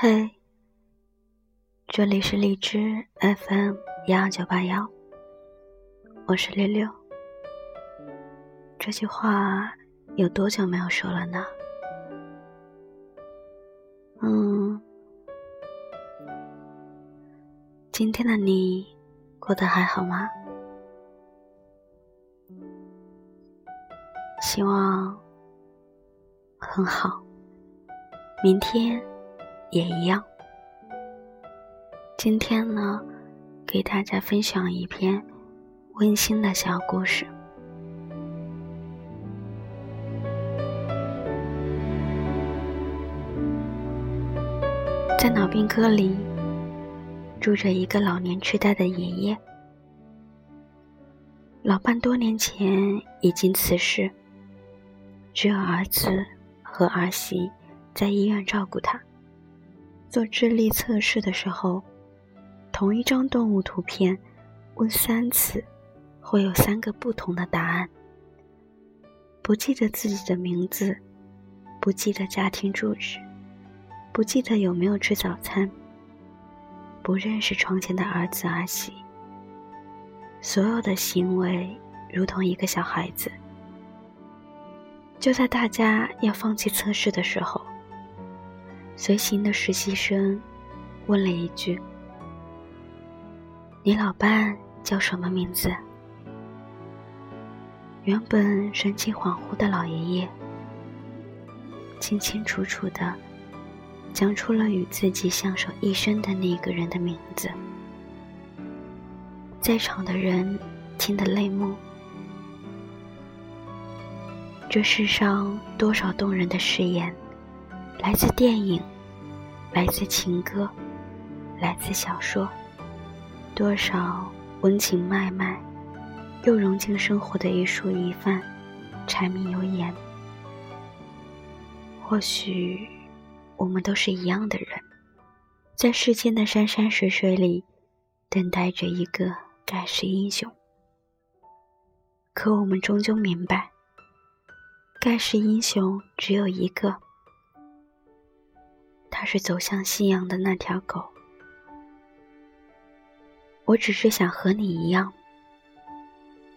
嘿，这里是荔枝 FM 幺二九八幺，我是六六。这句话有多久没有说了呢？嗯，今天的你过得还好吗？希望很好，明天也一样。今天呢，给大家分享一篇温馨的小故事。在脑病科里，住着一个老年痴呆的爷爷。老伴多年前已经辞世。只有儿子和儿媳在医院照顾他。做智力测试的时候，同一张动物图片问三次，会有三个不同的答案。不记得自己的名字，不记得家庭住址，不记得有没有吃早餐，不认识床前的儿子儿媳。所有的行为如同一个小孩子。就在大家要放弃测试的时候，随行的实习生问了一句：“你老伴叫什么名字？”原本神情恍惚的老爷爷，清清楚楚的讲出了与自己相守一生的那个人的名字。在场的人听得泪目。这世上多少动人的誓言，来自电影，来自情歌，来自小说；多少温情脉脉，又融进生活的一蔬一饭，柴米油盐。或许，我们都是一样的人，在世间的山山水水里，等待着一个盖世英雄。可我们终究明白。盖世英雄只有一个，他是走向夕阳的那条狗。我只是想和你一样，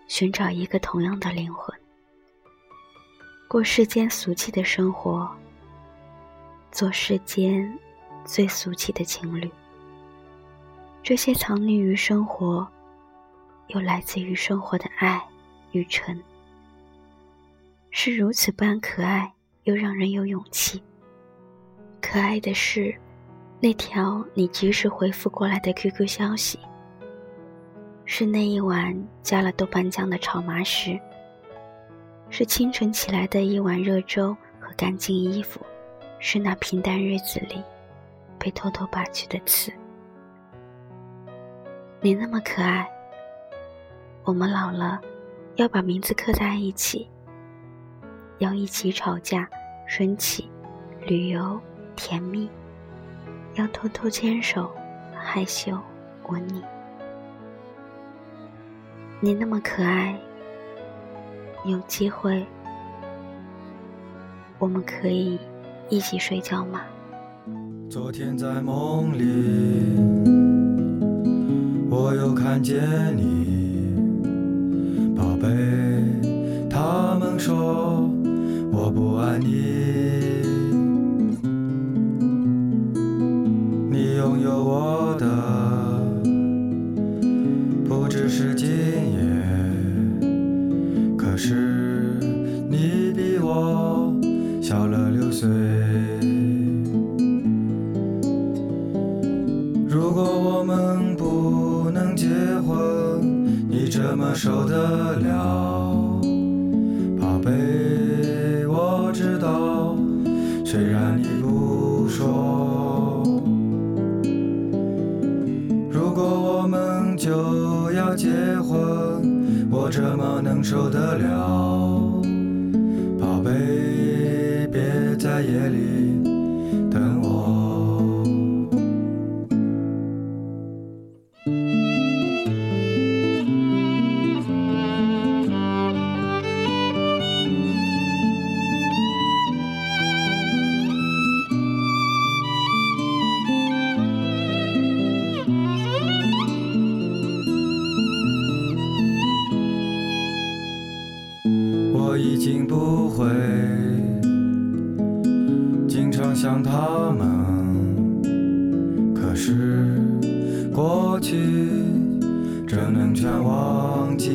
寻找一个同样的灵魂，过世间俗气的生活，做世间最俗气的情侣。这些藏匿于生活，又来自于生活的爱与诚。是如此般可爱，又让人有勇气。可爱的是，那条你及时回复过来的 QQ 消息；是那一碗加了豆瓣酱的炒麻食；是清晨起来的一碗热粥和干净衣服；是那平淡日子里被偷偷拔去的刺。你那么可爱，我们老了，要把名字刻在一起。要一起吵架、生气、旅游、甜蜜；要偷偷牵手、害羞、吻你。你那么可爱，有机会我们可以一起睡觉吗？昨天在梦里，我又看见你，有我的不只是今夜，可是你比我小了六岁。如果我们不能结婚，你怎么受得了，宝贝？我知道，虽然你不说。承受得了？想他们，可是过去怎能全忘记？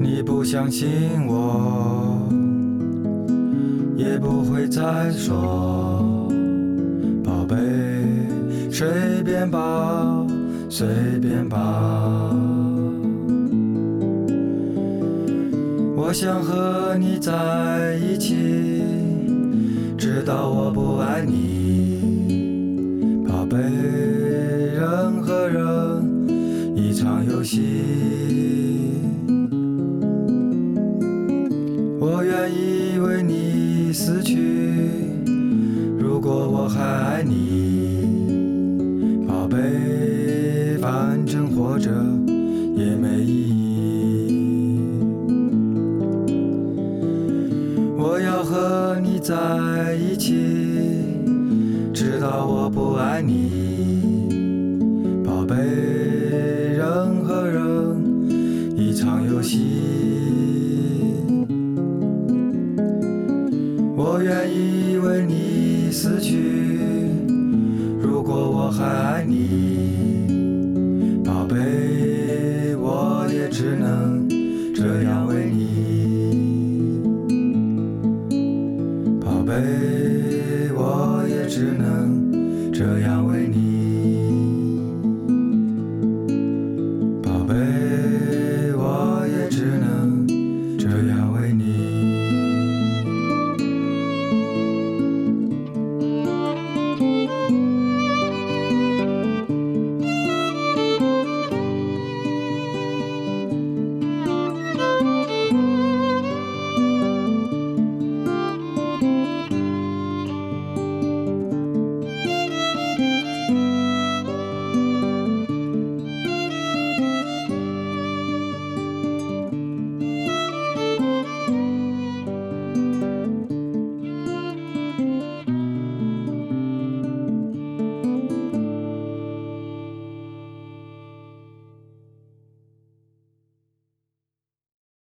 你不相信我，也不会再说，宝贝，随便吧，随便吧。我想和你在一起，直到我不爱你，宝贝。人和人一场游戏，我愿意为你死去。如果我还爱你，我要和你在一起，直到我不爱你，宝贝。人和人一场游戏，我愿意为你死去。如果我还爱你。宝贝我也只能这样为你。宝贝我也只能这样为你。